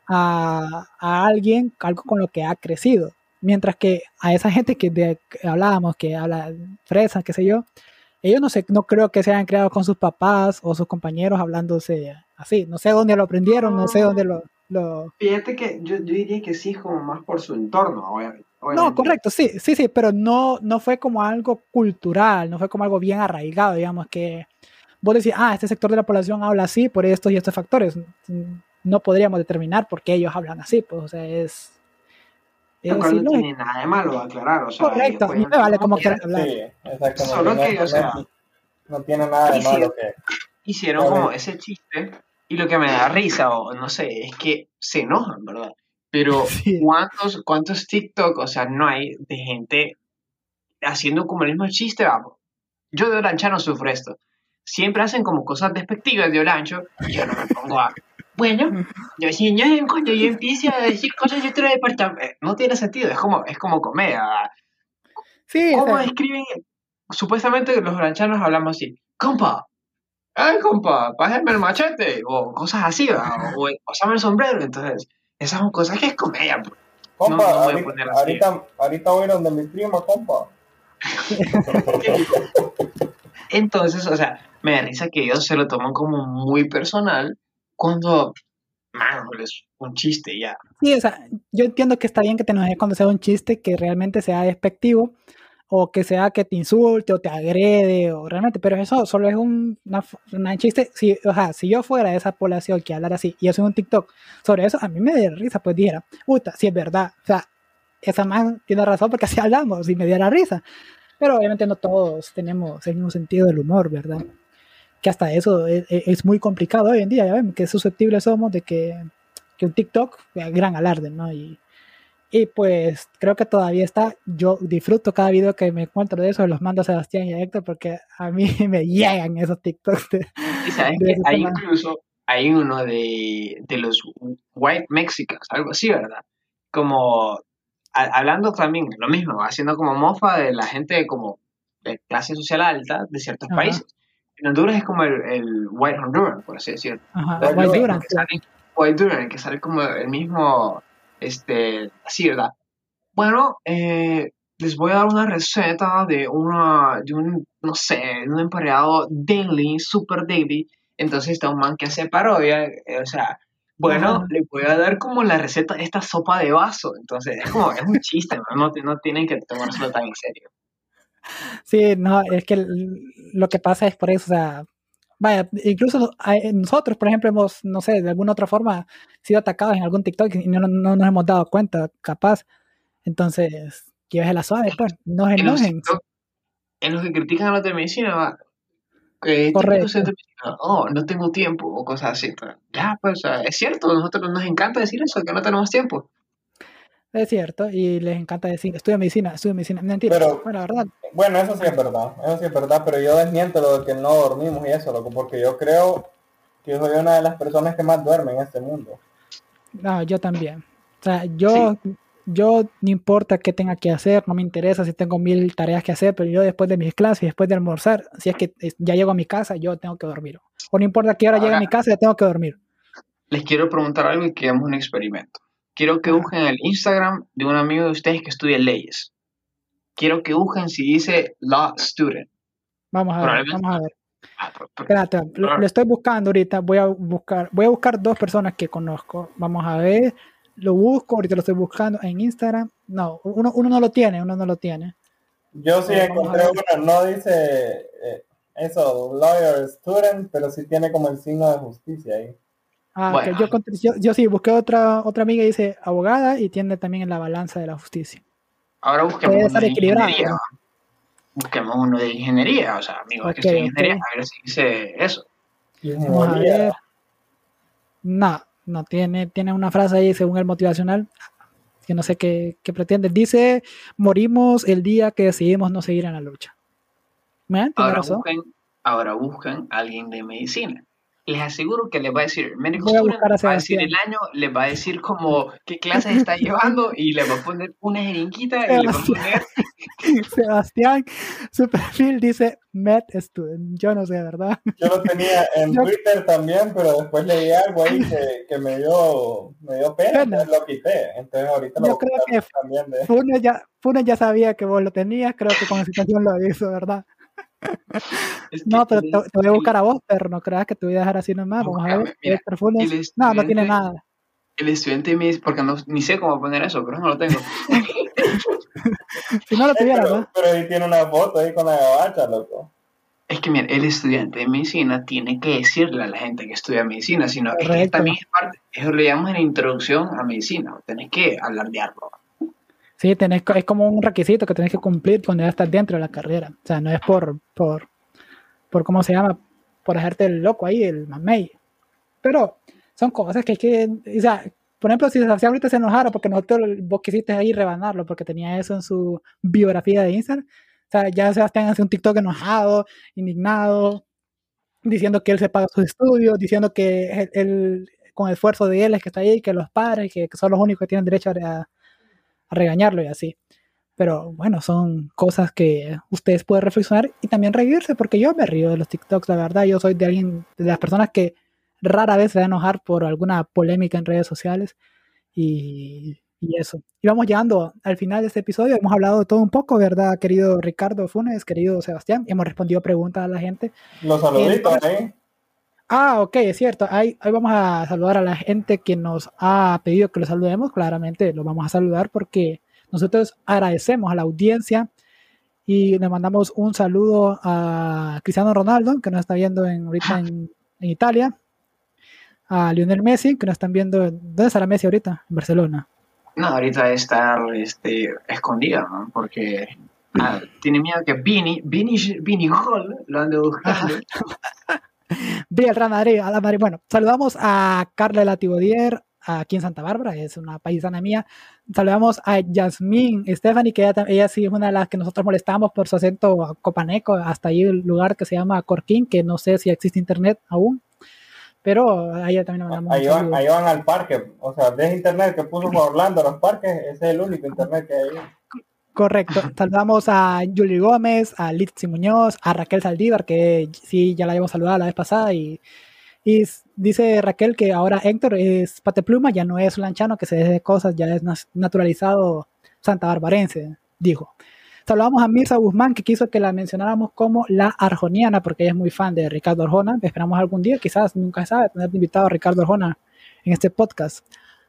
a, alguien algo con lo que ha crecido. Mientras que a esa gente que, hablábamos, que habla fresa, qué sé yo, ellos no sé, no creo que se hayan creado con sus papás o sus compañeros hablándose así. No sé dónde lo aprendieron, no sé dónde lo... lo... Fíjate que yo, yo diría que sí es como más por su entorno, obviamente. No, correcto, sí, sí, sí, pero no, no fue como algo cultural, no fue como algo bien arraigado, digamos, que vos decís, ah, este sector de la población habla así por estos y estos factores. No podríamos determinar por qué ellos hablan así, pues, o sea, es... Lo es cual no ilógico. tiene nada de malo, aclarar. O sea, Correcto, y me vale como no, quieran hablar. Sí, exactamente. Solo no, que, no- o sea, no tiene nada de malo que... hicieron como ese chiste y lo que me da risa o no sé es que se enojan, ¿verdad? Pero Sí. ¿cuántos, cuántos TikTok, o sea, no hay de gente haciendo como el mismo chiste, vamos? Yo de Olancha no sufro esto. Siempre hacen como cosas despectivas de Olancho y yo no me pongo a... Bueno, yo, si yo, cuando yo empiece a decir cosas de otro departamento, eh, no tiene sentido, es como, es como comedia. ¿verdad? Sí, ¿Cómo sea, escriben? Supuestamente los olanchanos hablamos así, compa, ay compa, pásame el machete, o cosas así, o, o pásame el sombrero, entonces, esas son cosas que es comedia, pues. Compa, No, no voy a ahorita, poner así. ahorita, ahorita voy a ir donde mi prima, compa. Entonces, o sea, me da risa que ellos se lo toman como muy personal cuando, man, es un chiste ya. sí, o sea, yo entiendo que está bien que te enojes cuando sea un chiste que realmente sea despectivo o que sea que te insulte o te agrede o realmente, pero eso solo es un una, una chiste. Si, o sea, si yo fuera de esa población que hablara así y hace un TikTok sobre eso, a mí me daría risa, pues dijera, puta, si es verdad, o sea, esa man tiene razón porque así hablamos y me diera risa. Pero obviamente no todos tenemos el mismo sentido del humor, ¿verdad? Que hasta eso es, es- es muy complicado hoy en día, ya ven, que susceptibles somos de que, que un TikTok sea gran alarde, ¿no? Y, y pues creo que todavía está, yo disfruto cada video que me encuentro de eso, los mando a Sebastián y a Héctor porque a mí me llegan esos TikToks. de- Y sabes De que hay incluso, hay uno de, de los white mexicans, algo así, ¿verdad? Como a- hablando también lo mismo, haciendo como mofa de la gente como de clase social alta de ciertos Ajá. países. En Honduras es como el, el white Honduran, por así decirlo. Ajá, White White Duran, sí. White Duran, que sale como el mismo, este, así, ¿verdad? Bueno, eh, les voy a dar una receta de una, de un, no sé, de un emparedado daily, super daily. Entonces está un man que hace parodia, eh, o sea, bueno, Ajá. le voy a dar como la receta de esta sopa de vaso. Entonces es como, es un chiste, ¿no? No, tienen que tomárselo tan en serio. Sí, no, es que lo que pasa es por eso, o sea, vaya, incluso nosotros, por ejemplo, hemos, no sé, de alguna otra forma sido atacados en algún TikTok y no, no nos hemos dado cuenta, capaz. Entonces, llévese la suave, pues, no se enojen. En los que critican a los de medicina, que típico Correcto. ser de medicina, oh, no tengo tiempo, o cosas así. pero ya, pues, o sea, es cierto, nosotros nos encanta decir eso, que no tenemos tiempo. Es cierto, y les encanta decir, estudio medicina, estudio medicina. Mentira, Pero- bueno, la verdad, Bueno, eso sí es verdad, eso sí es verdad, pero yo desmiento lo de que no dormimos y eso, loco, porque yo creo que soy una de las personas que más duermen en este mundo. no, yo también. O sea, yo, yo no importa qué tenga que hacer, no me interesa si tengo mil tareas que hacer, pero yo después de mis clases, después de almorzar, si es que ya llego a mi casa, yo tengo que dormir. O no importa qué hora llegue a mi casa, ya tengo que dormir. Les quiero preguntar algo y que hagamos un experimento. Quiero que busquen el Instagram de un amigo de ustedes que estudia leyes. Quiero que busquen si dice Law Student. Vamos a ver, vamos a ver. Ah, pero- pero- Espérate, lo, lo estoy buscando ahorita, voy a buscar, voy a buscar dos personas que conozco. Vamos a ver, lo busco, ahorita lo estoy buscando en Instagram. No, uno, uno no lo tiene, uno no lo tiene. Yo sí Eh, encontré una, no dice eh, eso, lawyer student, pero sí tiene como el signo de justicia ahí. Ah, Bueno. yo, yo, yo sí, busqué otra, otra amiga y dice abogada y tiene también en la balanza de la justicia. Ahora busquemos Puede uno de ingeniería. ¿no? Busquemos uno de ingeniería, o sea, amigos que estudian ingeniería, a ver si dice eso. Vamos a Ingeniería. ver. No, no tiene, tiene una frase ahí según el motivacional que no sé qué, qué pretende. Dice, morimos el día que decidimos no seguir en la lucha. ¿Me tiene Ahora razón? busquen, ahora buscan a alguien de medicina. Les aseguro que les va a decir, a student, a les va a decir Sebastián. el año, les va a decir como qué clases está llevando y le va a poner una jeringuita y le va a poner Sebastián, su perfil dice Med Student. Yo no sé, ¿verdad? Yo lo tenía en Yo- Twitter también, pero después leí algo ahí que, que me dio me dio pena, entonces lo quité. Entonces ahorita lo Yo voy a creo quitar también de... Funes ya, Funes ya sabía que vos lo tenías, creo que con la situación lo hizo, ¿verdad? Es que No, pero te, voy a buscar a vos, pero no creas que te voy a dejar así nomás. Vamos a ver. Mira, No, no tiene nada. El estudiante me dice, porque no, ni sé cómo poner eso, pero no lo tengo. Si no lo tuviera, pero, ¿verdad? pero ahí tiene una foto ahí con la gabacha, loco. Es que mira, el estudiante de medicina tiene que decirle a la gente que estudia medicina, sino es que Correcto. también es parte, eso le llamamos en introducción a medicina, tenés que alardearlo. Sí, tenés, es como un requisito que tenés que cumplir cuando ya estás dentro de la carrera. O sea, no es por, por, por ¿cómo se llama? Por hacerte el loco ahí, el mamey. Pero son cosas que hay que, o sea, por ejemplo, si Sebastián ahorita se enojara porque nosotros, vos quisiste ahí rebanarlo porque tenía eso en su biografía de Instagram, o sea, ya Sebastián hace un TikTok enojado, indignado, diciendo que él se paga sus estudios, diciendo que él, él- con el esfuerzo de él es que está ahí, que los padres, que, que son los únicos que tienen derecho a, a regañarlo y así. Pero bueno, son cosas que ustedes pueden reflexionar y también reírse, porque yo me río de los TikToks, la verdad. Yo soy de alguien, de las personas que rara vez se va a enojar por alguna polémica en redes sociales y, y eso. Y vamos llegando al final de este episodio. Hemos hablado de todo un poco, ¿verdad, querido Ricardo Funes, querido Sebastián? Hemos respondido preguntas a la gente. Los saluditos ahí. Ah, ok, es cierto. Ahí, ahí vamos a saludar a la gente que nos ha pedido que lo saludemos. Claramente lo vamos a saludar porque nosotros agradecemos a la audiencia y le mandamos un saludo a Cristiano Ronaldo, que nos está viendo en, ahorita en, en Italia, a Lionel Messi, que nos están viendo. ¿Dónde está la Messi ahorita? En Barcelona. No, ahorita debe estar este, escondida, ¿no? porque ah, tiene miedo que Vini, Vini, Vini Hall lo ande buscando. Viva el Real Madrid, a la Madrid. Bueno, saludamos a Carla Latibodier, aquí en Santa Bárbara, es una paisana mía. Saludamos a Yasmín Stephanie, que ella, ella sí es una de las que nosotros molestamos por su acento copaneco, hasta ahí el lugar que se llama Corquín, que no sé si existe internet aún, pero a ella también le mandamos Ahí van, saludo. ahí van al parque. O sea, de internet que puso por Orlando los parques, ese es el único internet que hay. Correcto. Saludamos a Julie Gómez, a Litsi Muñoz, a Raquel Saldívar, que sí, ya la habíamos saludado la vez pasada. Y, dice Raquel que ahora Héctor es patepluma, ya no es lanchano, que se deje de cosas, ya es naturalizado santa barbarense, dijo. Saludamos a Mirza Guzmán, que quiso que la mencionáramos como la arjoniana, porque ella es muy fan de Ricardo Arjona. Esperamos algún día, quizás, nunca sabe, tener invitado a Ricardo Arjona en este podcast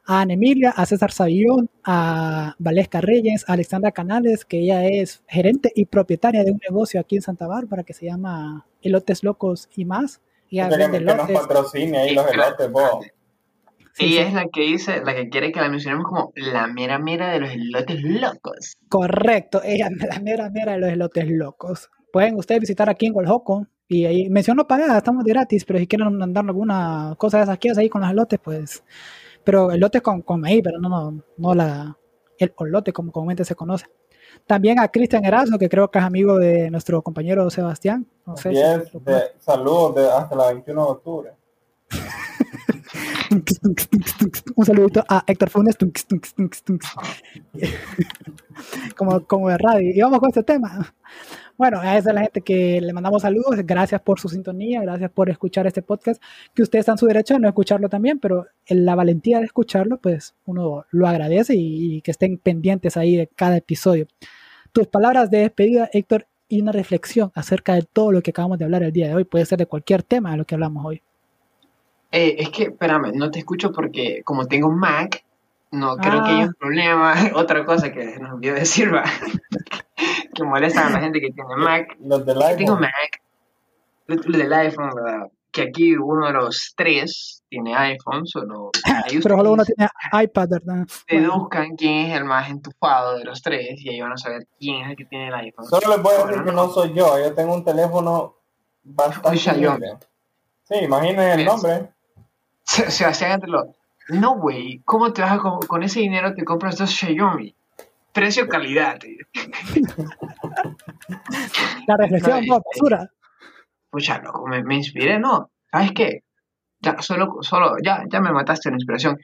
a Ana Emilia, a César Savillón, a Valesca Reyes, a Alexandra Canales, que ella es gerente y propietaria de un negocio aquí en Santa Bárbara que se llama Elotes Locos y más. Sea, vende que, que nos patrocine ahí los elotes, vos. Sí, es la que dice, la que quiere que la mencionemos como la mera mera de los elotes locos. correcto, ella es la mera mera de los elotes locos. Pueden ustedes visitar aquí en Goljoco y ahí menciono pagada, estamos de gratis, pero si quieren mandar alguna cosa de esas que ahí con los elotes, pues. Pero elotes con, con maíz, pero no, no, no la, el olote como comúnmente se conoce. También a Cristian Erazo, que creo que es amigo de nuestro compañero Sebastián. No sé si de, saludos de, hasta la 21 de octubre. Un saludito a Héctor Funes. Como, como de radio. Y vamos con este tema. Bueno, a esa es la gente que le mandamos saludos. Gracias por su sintonía, gracias por escuchar este podcast. Que ustedes están en su derecho de no escucharlo también, pero en la valentía de escucharlo, pues uno lo agradece y, y que estén pendientes ahí de cada episodio. Tus palabras de despedida, Héctor, y una reflexión acerca de todo lo que acabamos de hablar el día de hoy. Puede ser de cualquier tema de lo que hablamos hoy. Eh, es que, espérame, no te escucho porque como tengo Mac, no creo que Ah. haya un problema. Otra cosa que nos olvidó decir, va, que molesta a la gente que tiene Mac. Los del que tengo iPhone. Mac, lo, lo del iPhone, ¿verdad? Que aquí uno de los tres tiene iPhone, solo Pero solo uno tiene iPad, ¿verdad? Bueno, deduzcan quién es el más entufado de los tres y ahí van a saber quién es el que tiene el iPhone. Solo les voy a decir Bueno, que no. no soy yo. Yo tengo un teléfono bastante Xiaomi. Sí, imaginen el nombre. Se- Sebastián Antelo, no, güey, ¿cómo te vas a co- con ese dinero te compras dos Xiaomi? Precio-calidad. la reflexión, No, no, basura. Pucha, loco, me, me inspiré, ¿no? ¿Sabes qué? Ya, solo, solo, ya, ya me mataste la inspiración.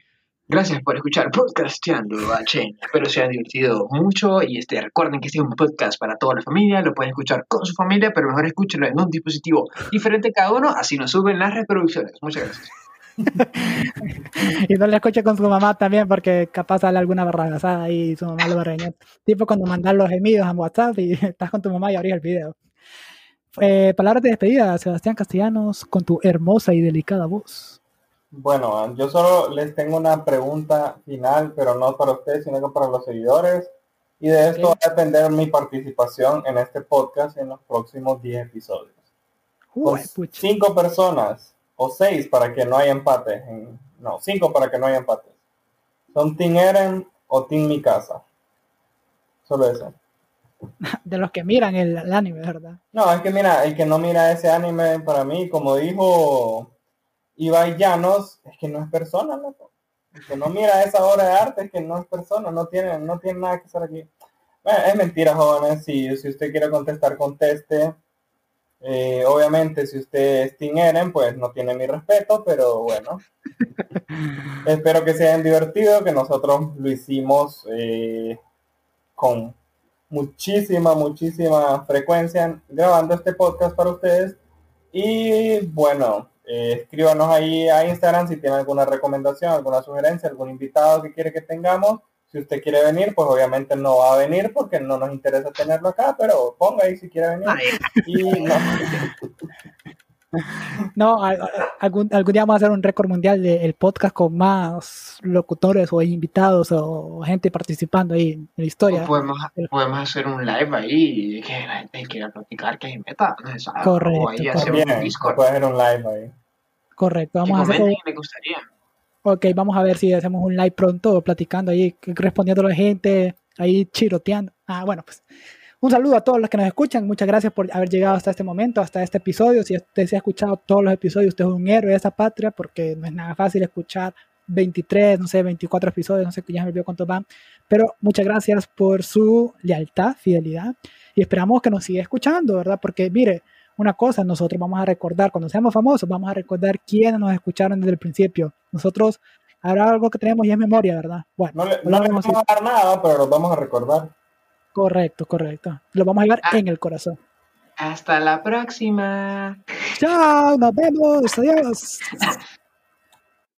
Gracias por escuchar Podcasteando HN. Espero se hayan divertido mucho y este, recuerden que este es un podcast para toda la familia. Lo pueden escuchar con su familia, pero mejor escúchenlo en un dispositivo diferente cada uno, así nos suben las reproducciones. Muchas gracias. Y no le escuche con su mamá también, porque capaz sale alguna barragazada y su mamá lo va a regañar. Tipo cuando mandas los gemidos a WhatsApp y estás con tu mamá y abrís el video. Eh, palabras de despedida, Sebastián Castellanos, con tu hermosa y delicada voz. Bueno, yo solo les tengo una pregunta final, pero no para ustedes, sino que para los seguidores. Y de esto va a depender mi participación en este podcast en los próximos 10 episodios. Uy, pucha. cinco personas o seis para que no haya empate. no, cinco para que no haya empate. ¿Son Team Eren o Team Mikasa? Solo eso. De los que miran el, el anime, ¿verdad? No, es que mira, el que no mira ese anime para mí, como dijo Ibai Llanos, es que no es persona, loco. El que no mira esa obra de arte es que no es persona, no tiene, no tiene nada que hacer aquí. Bueno, es mentira, jóvenes. Si, si usted quiere contestar, conteste. Eh, obviamente, si usted es Team Eren, pues no tiene mi respeto, pero bueno. Espero que se hayan divertido, que nosotros lo hicimos eh, con muchísima, muchísima frecuencia grabando este podcast para ustedes. Y bueno, eh, escríbanos ahí a Instagram si tienen alguna recomendación, alguna sugerencia, algún invitado que quiere que tengamos. Si usted quiere venir, pues obviamente no va a venir porque no nos interesa tenerlo acá, pero ponga ahí si quiere venir. Y no, No, algún, algún día vamos a hacer un récord mundial del podcast con más locutores o invitados o gente participando ahí en la historia. O podemos, podemos hacer un live ahí que la gente quiera platicar que hay meta. no se sabe. Correcto, O ahí correcto. hacemos un Discord. puede hacer un live ahí. Correcto, Que vamos a hacer, me gustaría. Ok, vamos a ver si hacemos un live pronto platicando ahí, respondiendo a la gente, ahí chiroteando. Ah, bueno, pues un saludo a todos los que nos escuchan, muchas gracias por haber llegado hasta este momento, hasta este episodio. Si usted se ha escuchado todos los episodios, usted es un héroe de esa patria, porque no es nada fácil escuchar 23, no sé, 24 episodios, no sé, ya me olvidó cuántos van. Pero muchas gracias por su lealtad, fidelidad, y esperamos que nos siga escuchando, ¿verdad? Porque mire, una cosa, nosotros vamos a recordar, cuando seamos famosos, vamos a recordar quiénes nos escucharon desde el principio. Nosotros, habrá algo que tenemos y es memoria, ¿verdad? Bueno, No le, lo no le vamos a- dar nada, pero los vamos a recordar. correcto, correcto. Lo vamos a llevar Ah. en el corazón. Hasta la próxima. Chao, nos vemos, adiós.